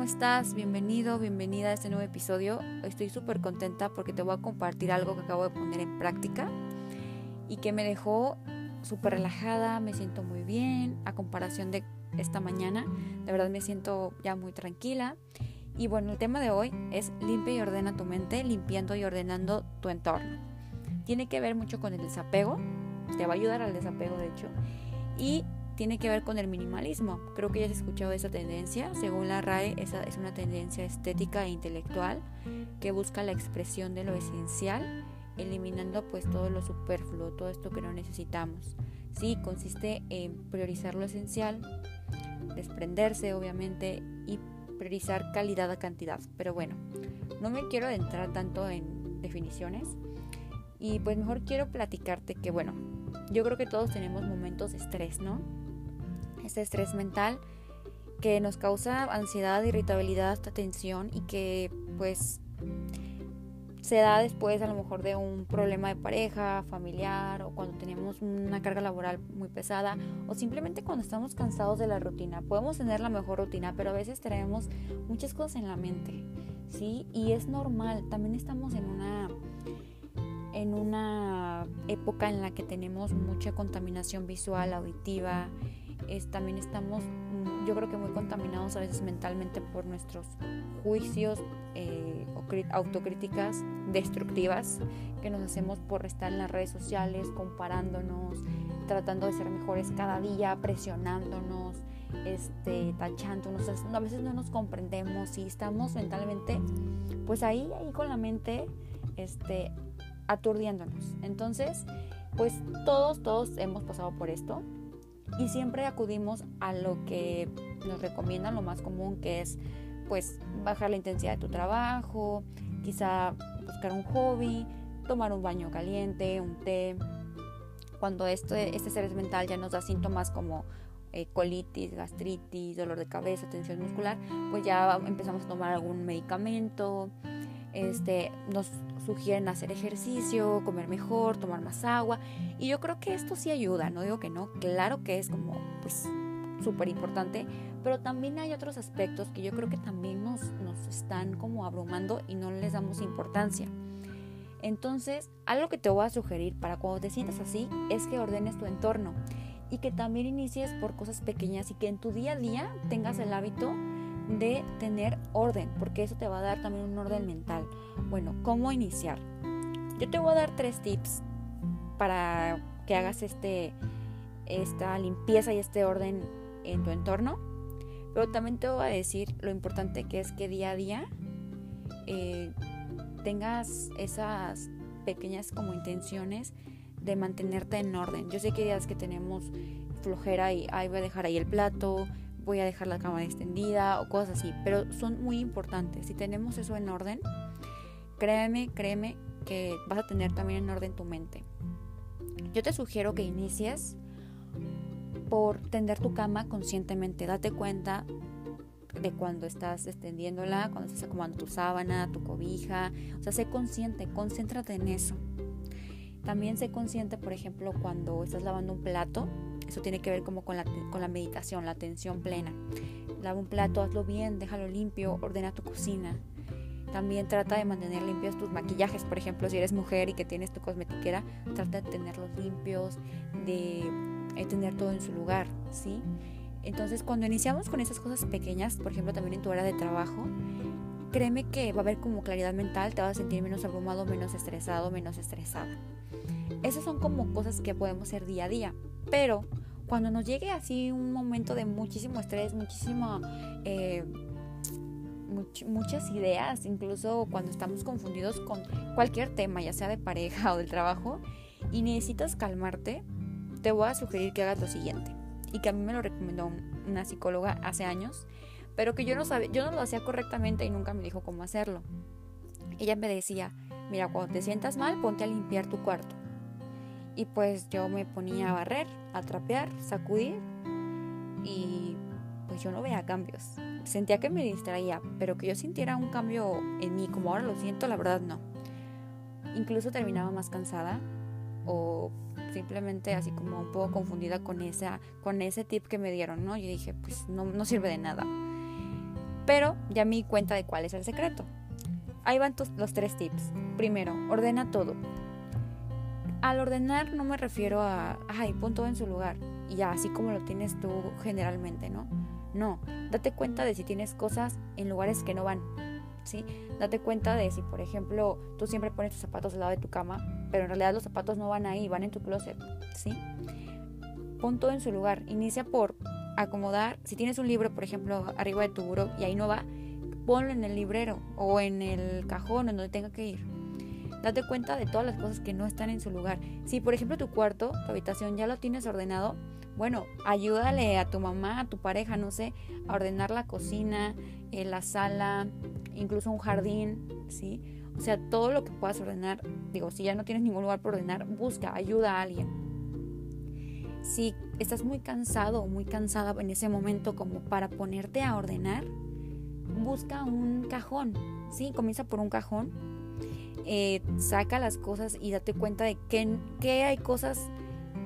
¿cómo estás? Bienvenido, bienvenida a este nuevo episodio. Estoy súper contenta porque te voy a compartir algo que acabo de poner en práctica y que me dejó súper relajada, me siento muy bien a comparación de esta mañana. De verdad me siento ya muy tranquila. Y bueno, el tema de hoy es limpia y ordena tu mente, limpiando y ordenando tu entorno. Tiene que ver mucho con el desapego, te va a ayudar al desapego de hecho. Y tiene que ver con el minimalismo. Creo que ya has escuchado esa tendencia. Según la RAE, esa es una tendencia estética e intelectual que busca la expresión de lo esencial, eliminando pues todo lo superfluo, todo esto que no necesitamos. Sí, consiste en priorizar lo esencial, desprenderse obviamente y priorizar calidad a cantidad. Pero bueno, no me quiero adentrar tanto en definiciones y pues mejor quiero platicarte que bueno, yo creo que todos tenemos momentos de estrés, ¿no? Este estrés mental que nos causa ansiedad, irritabilidad, tensión y que pues se da después a lo mejor de un problema de pareja, familiar o cuando tenemos una carga laboral muy pesada o simplemente cuando estamos cansados de la rutina. Podemos tener la mejor rutina, pero a veces traemos muchas cosas en la mente, ¿sí? Y es normal, también estamos en una en una época en la que tenemos mucha contaminación visual, auditiva, también estamos, mm, yo creo que muy contaminados a veces mentalmente por nuestros juicios eh, o autocríticas destructivas que nos hacemos por estar en las redes sociales, comparándonos, tratando de ser mejores cada día, presionándonos, este, tachándonos. A veces no nos comprendemos y estamos mentalmente, pues ahí, ahí con la mente, este, aturdiéndonos. Entonces, pues todos, todos hemos pasado por esto y siempre acudimos a lo que nos recomiendan, lo más común que es pues bajar la intensidad de tu trabajo, quizá buscar un hobby, tomar un baño caliente, un té. Cuando este, este estrés mental ya nos da síntomas como eh, colitis, gastritis, dolor de cabeza, tensión muscular, pues ya empezamos a tomar algún medicamento, este, nos sugieren hacer ejercicio, comer mejor, tomar más agua. Y yo creo que esto sí ayuda, no digo que no, claro que es como pues súper importante, pero también hay otros aspectos que yo creo que también nos, nos están como abrumando y no les damos importancia. Entonces, algo que te voy a sugerir para cuando te sientas así es que ordenes tu entorno y que también inicies por cosas pequeñas y que en tu día a día tengas el hábito de tener orden, porque eso te va a dar también un orden mental. Bueno, ¿cómo iniciar? Yo te voy a dar tres tips para que hagas este, esta limpieza y este orden en tu entorno. Pero también te voy a decir lo importante que es que día a día eh, tengas esas pequeñas como intenciones de mantenerte en orden. Yo sé que días que tenemos flojera y ahí voy a dejar ahí el plato, voy a dejar la cama extendida o cosas así, pero son muy importantes. Si tenemos eso en orden, créeme, créeme que vas a tener también en orden tu mente. Yo te sugiero que inicies por tender tu cama conscientemente. Date cuenta de cuando estás extendiéndola, cuando estás acomodando tu sábana, tu cobija. O sea, sé consciente, concéntrate en eso. También sé consciente, por ejemplo, cuando estás lavando un plato, eso tiene que ver como con la, con la meditación, la atención plena. Lava un plato, hazlo bien, déjalo limpio, ordena tu cocina. También trata de mantener limpios tus maquillajes, por ejemplo, si eres mujer y que tienes tu cosmetiquera, trata de tenerlos limpios, de, de tener todo en su lugar, ¿sí? Entonces, cuando iniciamos con esas cosas pequeñas, por ejemplo, también en tu hora de trabajo, créeme que va a haber como claridad mental, te vas a sentir menos abrumado, menos estresado, menos estresada. Esas son como cosas que podemos hacer día a día, pero cuando nos llegue así un momento de muchísimo estrés, muchísimo... Eh, muchas ideas, incluso cuando estamos confundidos con cualquier tema, ya sea de pareja o del trabajo, y necesitas calmarte, te voy a sugerir que hagas lo siguiente. Y que a mí me lo recomendó una psicóloga hace años, pero que yo no sabía, yo no lo hacía correctamente y nunca me dijo cómo hacerlo. Ella me decía, mira, cuando te sientas mal, ponte a limpiar tu cuarto. Y pues yo me ponía a barrer, a trapear, sacudir y pues yo no veía cambios. Sentía que me distraía, pero que yo sintiera un cambio en mí como ahora lo siento, la verdad no. Incluso terminaba más cansada o simplemente así como un poco confundida con, esa, con ese tip que me dieron, ¿no? Yo dije, pues no, no sirve de nada. Pero ya me di cuenta de cuál es el secreto. Ahí van los tres tips. Primero, ordena todo. Al ordenar no me refiero a, ay, pon todo en su lugar. Y ya, así como lo tienes tú generalmente, ¿no? No, date cuenta de si tienes cosas en lugares que no van. ¿Sí? Date cuenta de si, por ejemplo, tú siempre pones tus zapatos al lado de tu cama, pero en realidad los zapatos no van ahí, van en tu closet, ¿sí? Pon todo en su lugar. Inicia por acomodar. Si tienes un libro, por ejemplo, arriba de tu buró y ahí no va, ponlo en el librero o en el cajón en donde tenga que ir. Date cuenta de todas las cosas que no están en su lugar. Si, por ejemplo, tu cuarto, tu habitación ya lo tienes ordenado, bueno, ayúdale a tu mamá, a tu pareja, no sé, a ordenar la cocina, eh, la sala, incluso un jardín, ¿sí? O sea, todo lo que puedas ordenar, digo, si ya no tienes ningún lugar por ordenar, busca, ayuda a alguien. Si estás muy cansado o muy cansada en ese momento como para ponerte a ordenar, busca un cajón, ¿sí? Comienza por un cajón, eh, saca las cosas y date cuenta de que, que hay cosas,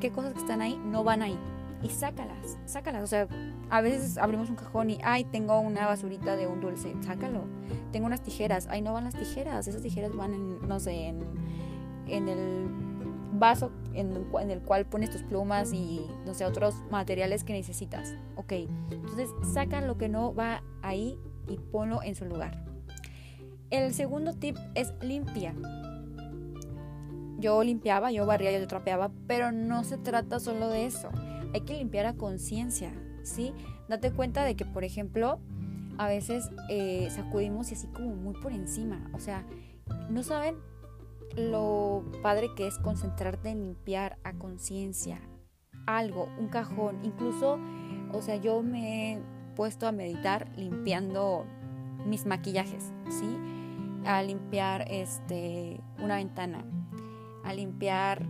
qué cosas que están ahí no van ahí y sácalas, sácalas. O sea, a veces abrimos un cajón y, ay, tengo una basurita de un dulce, sácalo. Tengo unas tijeras, ay, no van las tijeras, esas tijeras van en, no sé, en, en el vaso en, en, el cual pones tus plumas y, no sé, otros materiales que necesitas. Ok, entonces saca lo que no va ahí y ponlo en su lugar. El segundo tip es limpia. Yo limpiaba, yo barría, yo trapeaba, pero no se trata solo de eso hay que limpiar a conciencia, ¿sí? Date cuenta de que, por ejemplo, a veces eh, sacudimos y así como muy por encima, o sea, no saben lo padre que es concentrarte en limpiar a conciencia algo, un cajón, incluso, o sea, yo me he puesto a meditar limpiando mis maquillajes, ¿sí? A limpiar este una ventana, a limpiar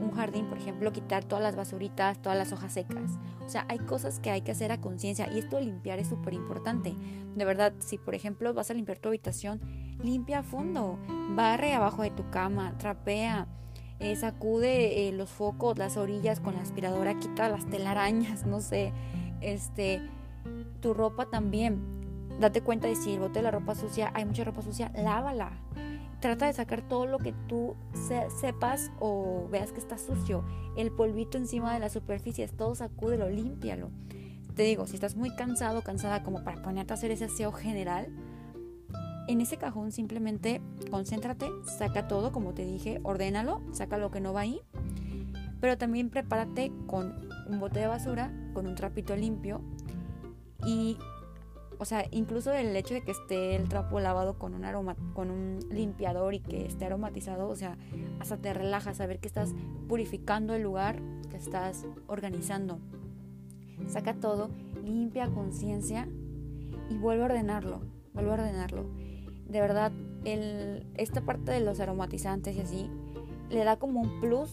un jardín, por ejemplo, quitar todas las basuritas, todas las hojas secas. O sea, hay cosas que hay que hacer a conciencia y esto de limpiar es súper importante. De verdad, si por ejemplo vas a limpiar tu habitación, limpia a fondo, barre abajo de tu cama, trapea, eh, sacude eh, los focos, las orillas con la aspiradora, quita las telarañas, no sé, este, tu ropa también. Date cuenta de si el bote de la ropa sucia, hay mucha ropa sucia, lávala Trata de sacar todo lo que tú sepas o veas que está sucio. El polvito encima de las superficies, todo sacúdelo, límpialo. Te digo, si estás muy cansado, cansada como para ponerte a hacer ese aseo general, en ese cajón simplemente concéntrate, saca todo, como te dije, ordénalo, saca lo que no va ahí. Pero también prepárate con un bote de basura, con un trapito limpio y o sea, incluso el hecho de que esté el trapo lavado con un aroma, con un limpiador y que esté aromatizado, o sea, hasta te relaja saber que estás purificando el lugar, que estás organizando. Saca todo, limpia conciencia y vuelve a ordenarlo, vuelve a ordenarlo. De verdad, el, esta parte de los aromatizantes y así le da como un plus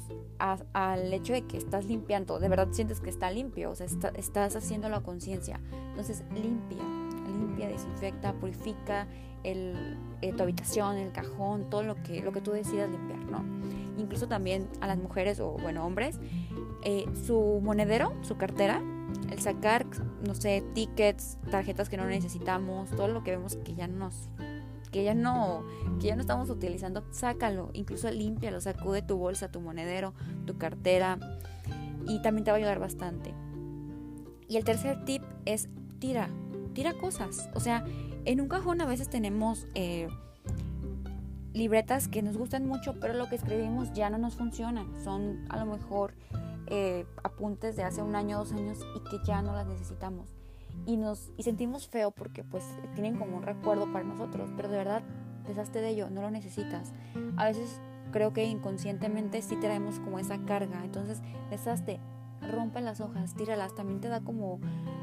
al hecho de que estás limpiando, de verdad sientes que está limpio, o sea, estás haciendo la conciencia. Entonces, limpia, desinfecta, purifica el, eh, tu habitación, el cajón, todo lo que, lo que tú decidas limpiar, ¿no? Incluso también a las mujeres o, bueno, hombres, eh, su monedero, su cartera, el sacar, no sé, tickets, tarjetas que no necesitamos, todo lo que vemos que ya nos que ya no que no estamos utilizando, sácalo, incluso límpialo, sacude tu bolsa, tu monedero, tu cartera y también te va a ayudar bastante. Y el tercer tip es tira, tira cosas. O sea, en un cajón a veces tenemos eh, libretas que nos gustan mucho, pero lo que escribimos ya no nos funcionan. Son a lo mejor eh, apuntes de hace un año, dos años y que ya no las necesitamos. Y, nos, y sentimos feo porque pues tienen como un recuerdo para nosotros, pero de verdad deshazte de ello, no lo necesitas. A veces creo que inconscientemente sí traemos como esa carga, entonces deshazte, rompe las hojas, tíralas, también te da como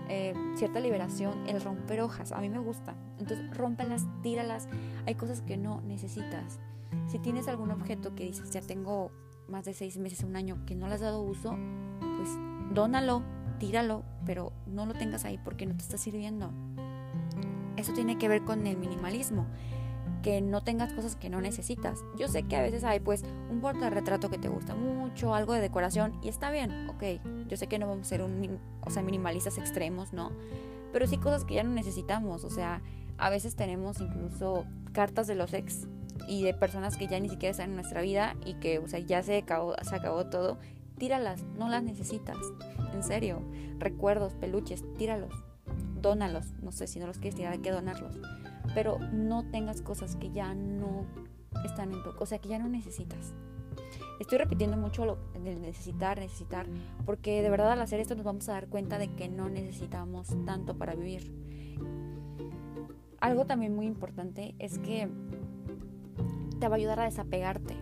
eh, cierta liberación el romper hojas, a mí me gusta, entonces rómpelas, tíralas, hay cosas que no necesitas. Si tienes algún objeto que dices, ya tengo más de seis meses, un año, que no le has dado uso, pues dónalo, tíralo, pero no lo tengas ahí porque no te está sirviendo. Eso tiene que ver con el minimalismo que no tengas cosas que no necesitas. Yo sé que a veces hay pues un portarretrato que te gusta mucho, algo de decoración y está bien, ok. Yo sé que no vamos a ser un, o sea, minimalistas extremos, ¿no? pero sí cosas que ya no necesitamos. O sea, a veces tenemos incluso cartas de los ex y de personas que ya ni siquiera están en nuestra vida y que, o sea, ya se acabó, se acabó todo. Tíralas, no las necesitas. En serio. Recuerdos, peluches, tíralos. Dónalos. No sé si no los quieres tirar, hay que donarlos. Pero no tengas cosas que ya no están en tu, o sea, que ya no necesitas. Estoy repitiendo mucho lo de necesitar, necesitar, porque de verdad al hacer esto nos vamos a dar cuenta de que no necesitamos tanto para vivir. Algo también muy importante es que te va a ayudar a desapegarte,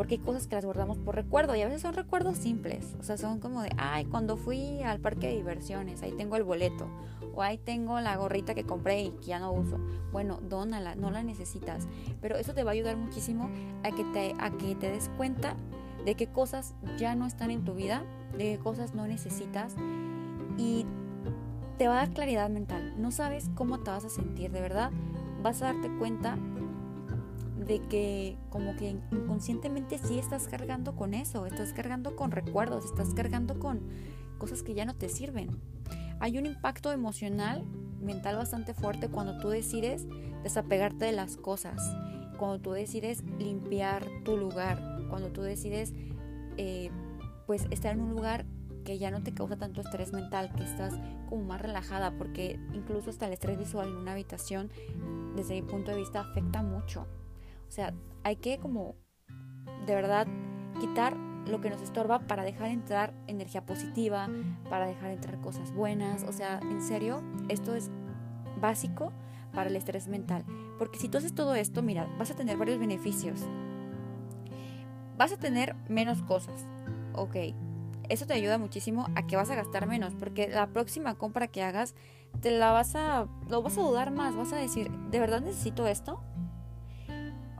porque hay cosas que las guardamos por recuerdo y a veces son recuerdos simples, o sea, son como de, ay, cuando fui al parque de diversiones, ahí tengo el boleto, o ahí tengo la gorrita que compré y que ya no uso. Bueno, dónala, no la necesitas, pero eso te va a ayudar muchísimo a que te, a que te des cuenta de qué cosas ya no están en tu vida, de qué cosas no necesitas y te va a dar claridad mental. No sabes cómo te vas a sentir, de verdad. Vas a darte cuenta de que como que inconscientemente sí estás cargando con eso, estás cargando con recuerdos, estás cargando con cosas que ya no te sirven. Hay un impacto emocional, mental bastante fuerte cuando tú decides desapegarte de las cosas, cuando tú decides limpiar tu lugar, cuando tú decides eh, pues estar en un lugar que ya no te causa tanto estrés mental, que estás como más relajada, porque incluso hasta el estrés visual en una habitación, desde mi punto de vista, afecta mucho. O sea, hay que como de verdad quitar lo que nos estorba para dejar entrar energía positiva, para dejar entrar cosas buenas. O sea, en serio, esto es básico para el estrés mental. Porque si tú haces todo esto, mira, vas a tener varios beneficios. Vas a tener menos cosas. Ok, eso te ayuda muchísimo a que vas a gastar menos, porque la próxima compra que hagas te la vas a lo vas a dudar más, vas a decir, ¿de verdad necesito esto?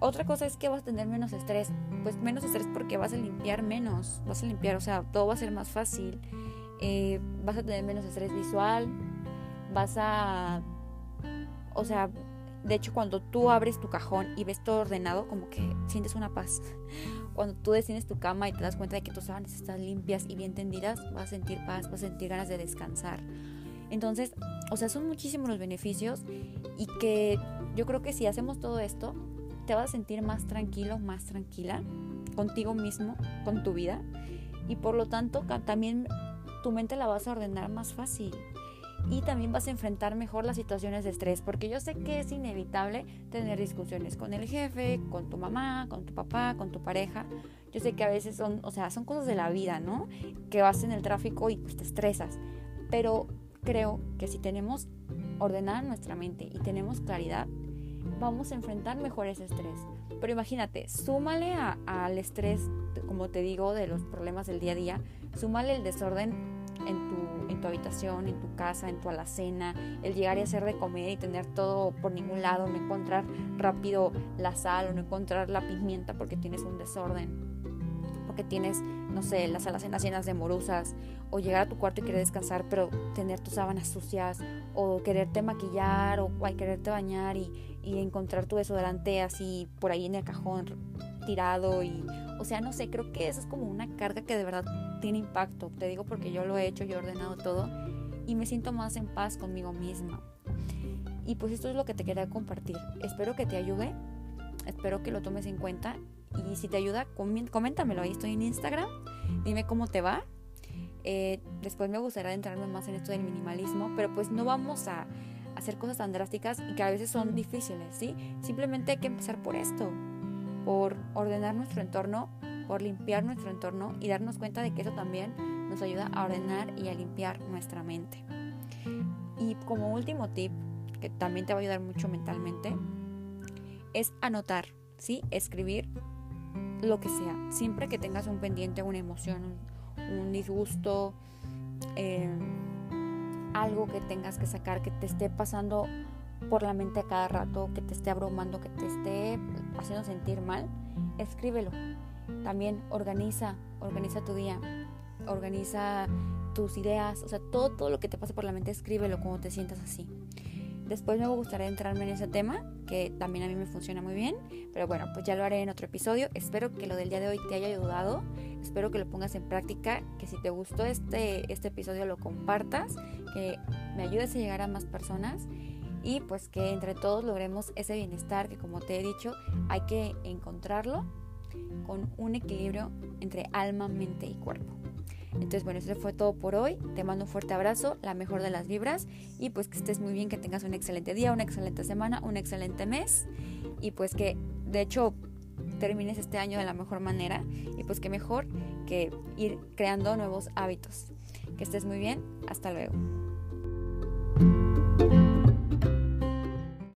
Otra cosa es que vas a tener menos estrés, pues menos estrés porque vas a limpiar menos, vas a limpiar, o sea, todo va a ser más fácil, eh, vas a tener menos estrés visual, vas a, o sea, de hecho cuando tú abres tu cajón y ves todo ordenado, como que sientes una paz. Cuando tú desciendes tu cama y te das cuenta de que tus sábanas están limpias y bien tendidas, vas a sentir paz, vas a sentir ganas de descansar. Entonces, o sea, son muchísimos los beneficios y que yo creo que si hacemos todo esto, te vas a sentir más tranquilo, más tranquila contigo mismo, con tu vida y por lo tanto también tu mente la vas a ordenar más fácil y también vas a enfrentar mejor las situaciones de estrés, porque yo sé que es inevitable tener discusiones con el jefe, con tu mamá, con tu papá, con tu pareja. Yo sé que a veces son, o sea, son cosas de la vida, ¿no? Que vas en el tráfico y pues te estresas. Pero creo que si tenemos ordenada nuestra mente y tenemos claridad, vamos a enfrentar mejor ese estrés. Pero imagínate, súmale al estrés, como te digo, de los problemas del día a día, súmale el desorden en tu tu habitación, en tu casa, en tu alacena, el llegar y hacer de comer y tener todo por ningún lado, no encontrar rápido la sal o no encontrar la pimienta porque tienes un desorden, porque tienes, no sé, las alacenas llenas de morusas, o llegar a tu cuarto y querer descansar, pero tener tus sábanas sucias, o quererte maquillar, o, quererte bañar y, y encontrar tu desodorante así por ahí en el cajón tirado y, o sea, no sé, creo que eso es como una carga que de verdad tiene impacto. Te digo porque yo lo he hecho, yo he ordenado todo y me siento más en paz conmigo misma. Y pues esto es lo que te quería compartir. Espero que te ayude, espero que lo tomes en cuenta y si te ayuda, coméntamelo. Ahí estoy en Instagram, dime cómo te va. Eh, después me gustaría entrarme más en esto del minimalismo, pero pues no vamos a hacer cosas tan drásticas y que a veces son difíciles, ¿sí? Simplemente hay que empezar por esto, por ordenar nuestro entorno, por limpiar nuestro entorno y darnos cuenta de que eso también nos ayuda a ordenar y a limpiar nuestra mente. Y como último tip, que también te va a ayudar mucho mentalmente, es anotar, ¿sí? Escribir lo que sea. Siempre que tengas un pendiente, una emoción, un, disgusto, eh, algo que tengas que sacar, que te esté pasando por la mente a cada rato, que te esté abrumando, que te esté haciendo sentir mal, escríbelo. También organiza, organiza tu día, organiza tus ideas, o sea, todo, todo lo que te pase por la mente, escríbelo cuando te sientas así. Después me gustaría entrarme en ese tema, que también a mí me funciona muy bien, pero bueno, pues ya lo haré en otro episodio. Espero que lo del día de hoy te haya ayudado, espero que lo pongas en práctica, que si te gustó este, este episodio lo compartas, que me ayudes a llegar a más personas y pues que entre todos logremos ese bienestar que como te he dicho hay que encontrarlo con un equilibrio entre alma, mente y cuerpo. Entonces, bueno, eso fue todo por hoy. Te mando un fuerte abrazo, la mejor de las vibras y pues que estés muy bien, que tengas un excelente día, una excelente semana, un excelente mes y pues que de hecho termines este año de la mejor manera y pues que mejor que ir creando nuevos hábitos. Que estés muy bien, hasta luego.